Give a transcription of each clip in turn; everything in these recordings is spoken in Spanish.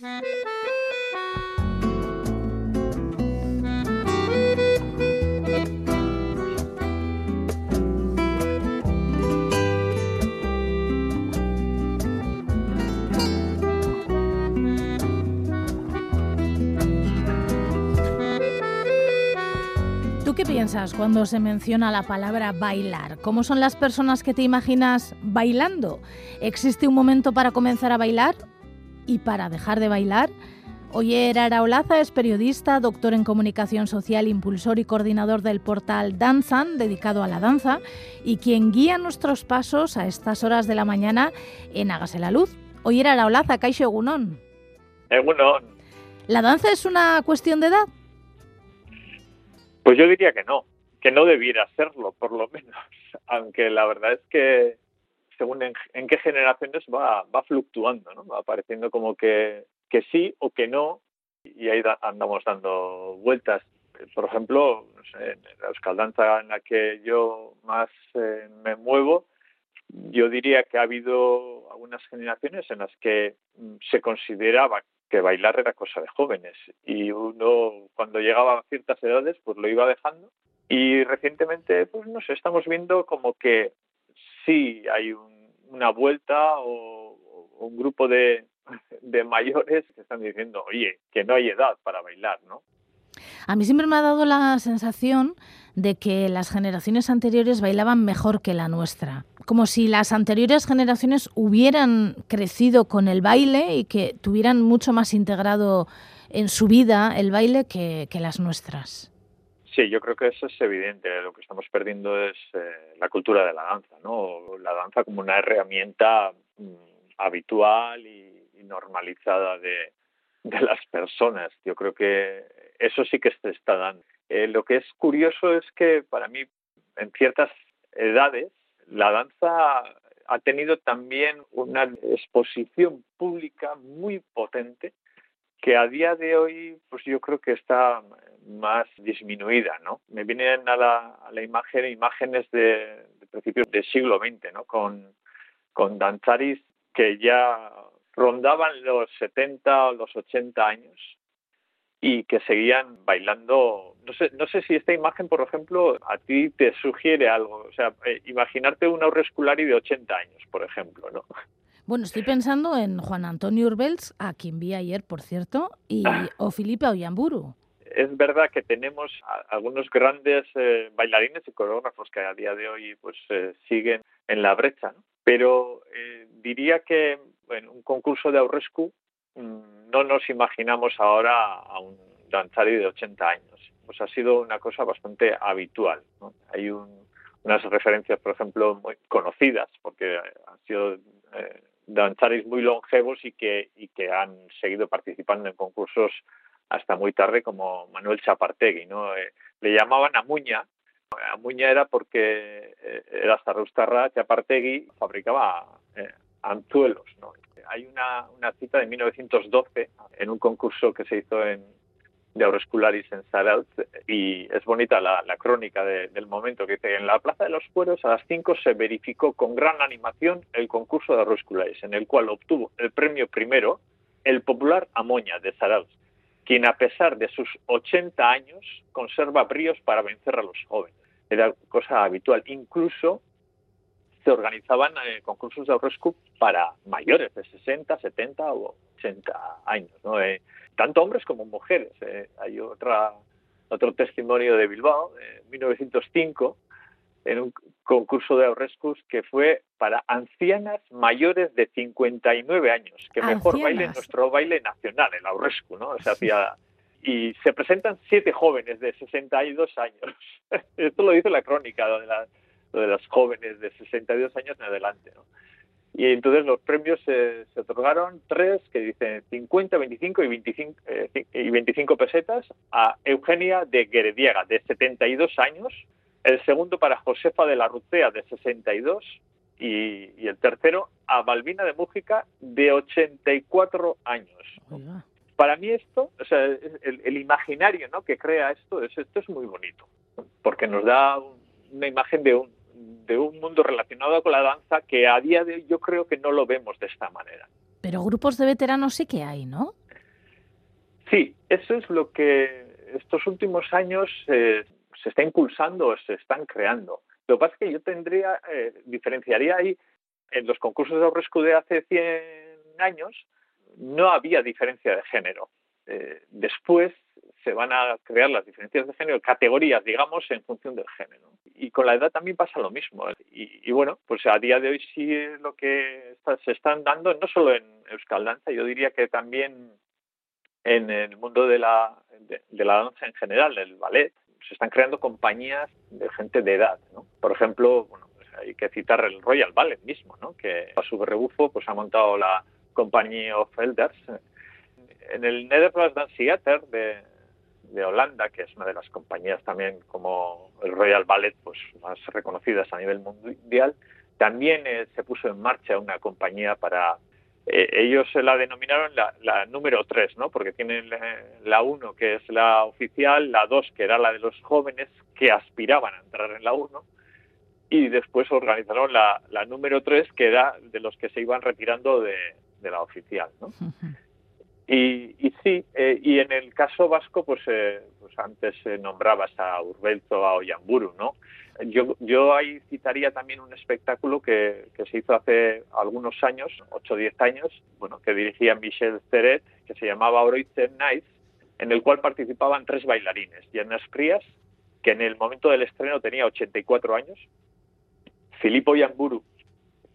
qué piensas cuando se menciona la palabra bailar? ¿Cómo son las personas que te imaginas bailando? ¿Existe un momento para comenzar a bailar y para dejar de bailar? Oyer Araolaza es periodista, doctor en comunicación social, impulsor y coordinador del portal Danzan, dedicado a la danza, y quien guía nuestros pasos a estas horas de la mañana en Hágase la Luz. Oyer Araolaza, Kaixo Egunon. Egunon. ¿La danza es una cuestión de edad? Pues yo diría que no, que no debiera serlo, por lo menos. Aunque la verdad es que según en, qué generaciones va, va fluctuando, ¿no? Va apareciendo como que, que sí o que no, y ahí andamos dando vueltas. Por ejemplo, en la escaldanza en la que yo más eh, me muevo, yo diría que ha habido algunas generaciones en las que mm, se consideraba que bailar era cosa de jóvenes y uno cuando llegaba a ciertas edades pues lo iba dejando y recientemente pues no sé estamos viendo como que sí hay una vuelta o, un grupo de, de mayores que están diciendo oye que no hay edad para bailar no a mí siempre me ha dado la sensación de que las generaciones anteriores bailaban mejor que la nuestra como si las anteriores generaciones hubieran crecido con el baile y que tuvieran mucho más integrado en su vida el baile que, las nuestras. Sí, yo creo que eso es evidente. Lo que estamos perdiendo es eh, la cultura de la danza, ¿no? La danza como una herramienta mm, habitual y, normalizada de, las personas. Yo creo que eso sí que se está dando. Eh, lo que es curioso es que para mí, en ciertas edades, la danza ha tenido también una exposición pública muy potente que a día de hoy pues yo creo que está más disminuida, ¿no? Me vienen a la, imagen imágenes de, principios del siglo XX, ¿no? Con, con danzaris que ya rondaban los 70 o los 80 años y que seguían bailando. No sé, no sé si esta imagen, por ejemplo, a ti te sugiere algo. O sea, eh, imaginarte un aurosculari de 80 años, por ejemplo, ¿no? Bueno, estoy pensando en Juan Antonio Urbels, a quien vi ayer, por cierto, y o Felipe Oyamburu. Es verdad que tenemos algunos grandes eh, bailarines y coreógrafos que a día de hoy pues eh, siguen en la brecha, ¿no? pero diría que en un concurso de Aurrescu Mm, no nos imaginamos ahora a un danzari de 80 años. Pues ha sido una cosa bastante habitual. Hay unas referencias, por ejemplo, muy conocidas, porque han sido eh, danzaris muy longevos y que, y que han seguido participando en concursos hasta muy tarde, como Manuel Chapartegui. ¿no? Eh, le llamaban Amuña. Amuña era porque eh, era Zarrustarra, Chapartegui fabricaba eh, anzuelos. ¿no? hay una, una cita de 1912 en un concurso que se hizo en, de Auroscularis en Saralt y es bonita la, crónica del momento que dice en la Plaza de los Cueros a las 5 se verificó con gran animación el concurso de Auroscularis en el cual obtuvo el premio primero el popular Amoña de Saralt quien a pesar de sus 80 años conserva bríos para vencer a los jóvenes. Era cosa habitual. Incluso se organizaban eh, concursos de Euroscoop para mayores de 60, 70 o 80 años, ¿no? Eh, tanto hombres como mujeres. Eh. Hay otra, otro testimonio de Bilbao, de 1905, en un concurso de Aurrescus que fue para ancianas mayores de 59 años, que mejor baile nuestro baile nacional, el Aurrescu, ¿no? Se hacía y se presentan siete jóvenes de 62 años. Esto lo dice la crónica de la, de las jóvenes de 62 años en adelante. ¿no? Y entonces los premios se, otorgaron tres, que dicen 50, 25 y 25, eh, y 25 pesetas, a Eugenia de Guerediaga, de 72 años, el segundo para Josefa de la Rucea, de 62, y, y el tercero a Balbina de Mújica, de 84 años. Para mí esto, o sea, el, el, imaginario ¿no? que crea esto, es, esto es muy bonito, porque nos da una imagen de un, de un mundo relacionado con la danza que a día de hoy yo creo que no lo vemos de esta manera. Pero grupos de veteranos sí que hay, ¿no? Sí, eso es lo que estos últimos años eh, se está impulsando, se están creando. Lo que pasa es que yo tendría, eh, diferenciaría ahí, en los concursos de Obrescu de hace 100 años no había diferencia de género. Eh, después se van a crear las diferencias de género, categorías, digamos, en función del género. Y con la edad también pasa lo mismo. Y, bueno, pues a día de hoy sí es lo que se están dando, no solo en Euskal Danza, yo diría que también en el mundo de la, de, la danza en general, el ballet, se están creando compañías de gente de edad. ¿no? Por ejemplo, bueno, pues hay que citar el Royal Ballet mismo, ¿no? que a su rebufo pues, ha montado la Company of Elders. En el Netherlands Dance Theater de, de Holanda, que es una de las compañías también como el Royal Ballet pues, más reconocidas a nivel mundial, también eh, se puso en marcha una compañía para eh, ellos la denominaron la, número 3, ¿no? porque tienen la 1 que es la oficial, la 2 que era la de los jóvenes que aspiraban a entrar en la 1 y después organizaron la, número 3 que era de los que se iban retirando de, la oficial. ¿no? Y, y, sí, eh, y en el caso vasco, pues, eh, pues antes nombrabas a Urbelzo, a Oyamburu, ¿no? Yo, yo ahí citaría también un espectáculo que, se hizo hace algunos años, 8 o 10 años, bueno, que dirigía Michel Ceret, que se llamaba Oroitzer Night, en el cual participaban tres bailarines. Yernas Frías, que en el momento del estreno tenía 84 años, Filippo Yamburu,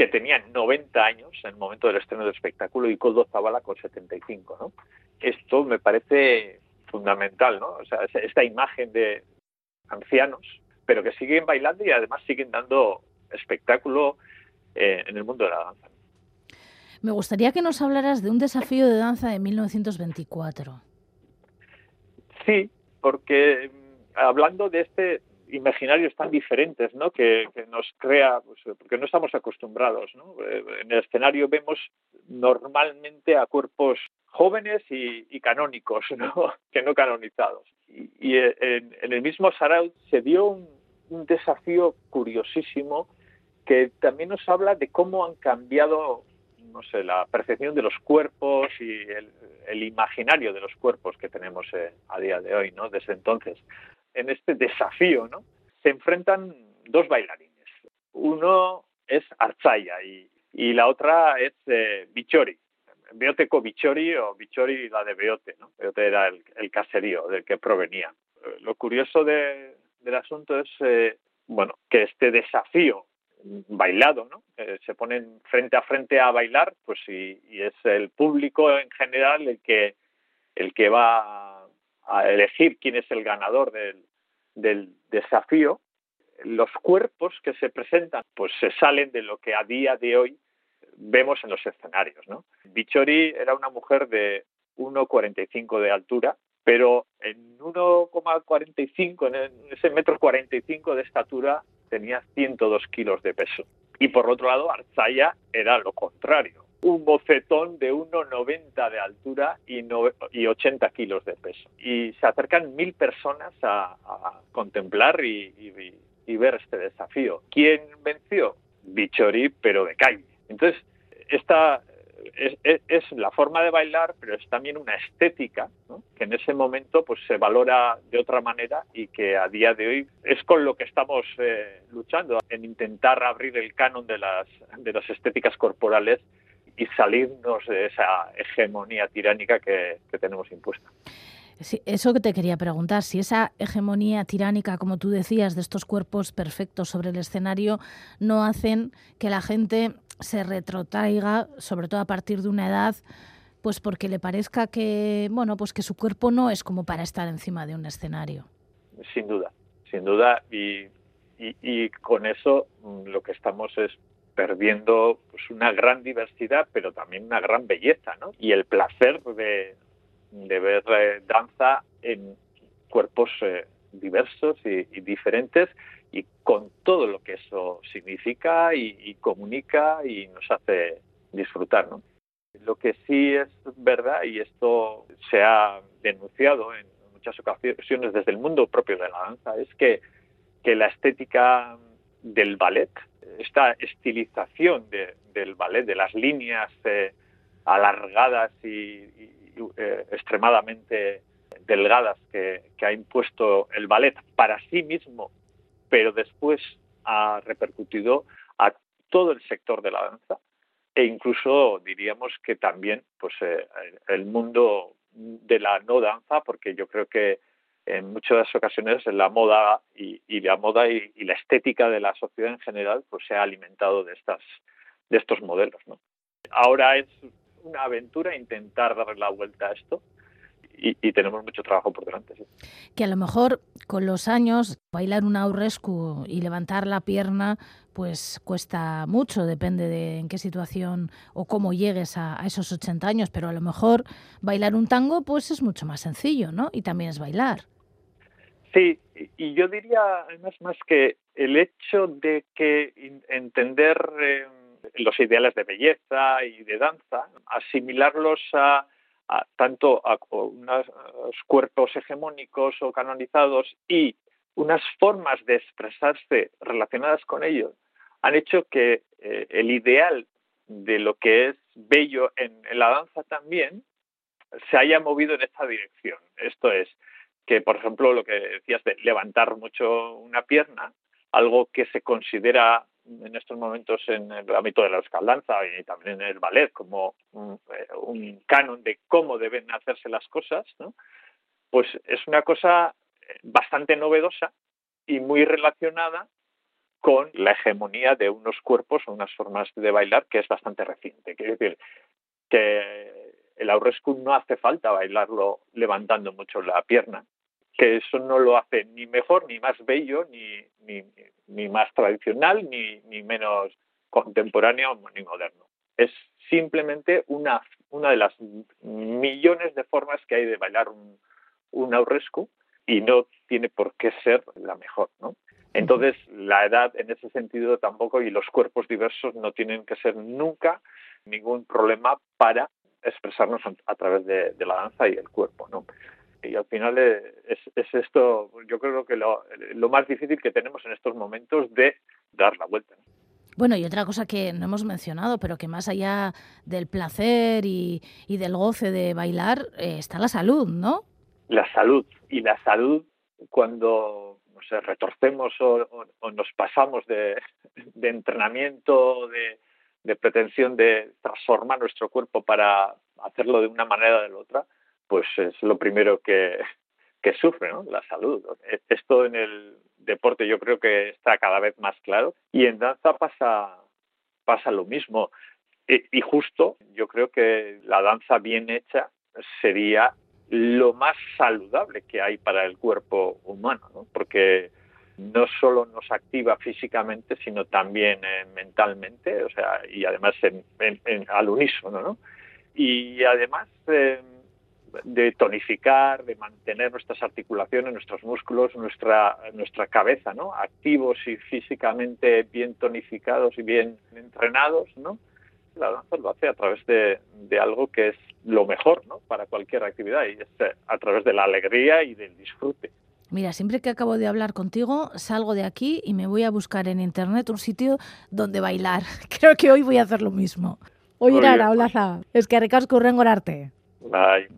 que tenía 90 años en el momento del estreno del espectáculo, y Coldo Zavala con 75, ¿no? Esto me parece fundamental, ¿no? O sea, esta imagen de ancianos pero que siguen bailando y además siguen dando espectáculo eh, en el mundo de la danza. Me gustaría que nos hablaras de un desafío de danza de 1924. Sí, porque mm, hablando de este imaginarios tan diferentes ¿no? que, nos crea, pues, porque no estamos acostumbrados. Eh, en el escenario vemos normalmente a cuerpos jóvenes y, canónicos, ¿no? que no canonizados. Y, eh, en, el mismo Sarau se dio un, un desafío curiosísimo que también nos habla de cómo han cambiado no sé, la percepción de los cuerpos y el, imaginario de los cuerpos que tenemos eh, a día de hoy, ¿no? Desde entonces. En este desafío, ¿no? Se enfrentan dos bailarines. Uno es Arzaya y, la otra es eh, Bichori. Beoteco Bichori o Bichori la de Beote, ¿no? Beote era el, caserío del que provenía. Lo curioso de, del asunto es, eh, bueno, que este desafío bailado, ¿no? Eh, se ponen frente a frente a bailar, pues y, es el público en general el que el que va a elegir quién es el ganador del, desafío. Los cuerpos que se presentan, pues se salen de lo que a día de hoy vemos en los escenarios, ¿no? Bichori era una mujer de 1,45 de altura, pero en 1,45, en ese metro 45 de estatura, tenía 102 kilos de peso. Y por otro lado, Arzaya era lo contrario, un bocetón de 1,90 de altura y, y 80 kilos de peso. Y se acercan mil personas a, contemplar y, ver este desafío. ¿Quién venció? Bichori, pero de calle. Entonces, esta, es, la forma de bailar, pero es también una estética que en ese momento pues se valora de otra manera y que a día de hoy es con lo que estamos eh, luchando en intentar abrir el canon de las de las estéticas corporales y salirnos de esa hegemonía tiránica que, que tenemos impuesta. Sí, eso que te quería preguntar, si esa hegemonía tiránica, como tú decías, de estos cuerpos perfectos sobre el escenario, no hacen que la gente se retrotraiga, sobre todo a partir de una edad, pues porque le parezca que, bueno, pues que su cuerpo no es como para estar encima de un escenario. Sin duda, sin duda, y, y, con eso mm, lo que estamos es perdiendo pues, una gran diversidad, pero también una gran belleza, ¿no? Y el placer de, de ver eh, danza en cuerpos eh, diversos y, diferentes y con todo lo que eso significa y, comunica y nos hace disfrutar. ¿no? Lo que sí es verdad, y esto se ha denunciado en muchas ocasiones desde el mundo propio de la danza, es que, que la estética del ballet, esta estilización del ballet, de las líneas eh, alargadas y, eh, extremadamente delgadas que, ha impuesto el ballet para sí mismo, pero después ha repercutido a todo el sector de la danza e incluso diríamos que también pues eh, el mundo de la no danza porque yo creo que en muchas ocasiones la moda y, la moda y, la estética de la sociedad en general pues se ha alimentado de estas de estos modelos ¿no? ahora es una aventura intentar darle la vuelta a esto y, tenemos mucho trabajo por delante. Que a lo mejor con los años bailar un aurrescu y levantar la pierna pues cuesta mucho, depende de en qué situación o cómo llegues a, a, esos 80 años, pero a lo mejor bailar un tango pues es mucho más sencillo, ¿no? Y también es bailar. Sí, y yo diría además más que el hecho de que entender eh, los ideales de belleza y de danza, asimilarlos a tanto a unos cuerpos hegemónicos o canonizados y unas formas de expresarse relacionadas con ellos han hecho que eh, el ideal de lo que es bello en, la danza también se haya movido en esta dirección. Esto es que, por ejemplo, lo que decías de levantar mucho una pierna, algo que se considera en estos momentos en el ámbito de la escaldanza y también en el ballet como eh, un, canon de cómo deben hacerse las cosas, ¿no? pues es una cosa eh, bastante novedosa y muy relacionada con la hegemonía de unos cuerpos o unas formas de bailar que es bastante reciente. Quiero decir que el aurrescu no hace falta bailarlo levantando mucho la pierna, que eso no lo hace ni mejor, ni más bello, ni, ni, ni más tradicional, ni, ni menos contemporáneo ni moderno. Es simplemente una, una de las millones de formas que hay de bailar un, un aurrescu y no tiene por qué ser la mejor, ¿no? Entonces, la edad en ese sentido tampoco y los cuerpos diversos no tienen que ser nunca ningún problema para expresarnos a, través de, de, la danza y el cuerpo, ¿no? Y al final es, es esto, yo creo que lo, lo, más difícil que tenemos en estos momentos de dar la vuelta. Bueno, y otra cosa que no hemos mencionado, pero que más allá del placer y, y del goce de bailar, eh, está la salud, ¿no? La salud. Y la salud, cuando no retorcemos o, o, nos pasamos de, de entrenamiento, de, de pretensión de transformar nuestro cuerpo para hacerlo de una manera o de la otra, pues es lo primero que, sufre, ¿no? La salud. Esto en el deporte yo creo que está cada vez más claro y en danza pasa, pasa lo mismo. Y, justo yo creo que la danza bien hecha sería lo más saludable que hay para el cuerpo humano, ¿no? porque no solo nos activa físicamente, sino también eh, mentalmente, o sea, y además en, al unísono, ¿no? Y además eh, de tonificar, de mantener nuestras articulaciones, nuestros músculos, nuestra, nuestra cabeza, ¿no? Activos y físicamente bien tonificados y bien entrenados, ¿no? La danza lo hace a través de, de algo que es lo mejor, ¿no? Para cualquier actividad y es eh, a través de la alegría y del disfrute. Mira, siempre que acabo de hablar contigo, salgo de aquí y me voy a buscar en internet un sitio donde bailar. Creo que hoy voy a hacer lo mismo. Oye, Ara, hola, es que recasco arte. Bye.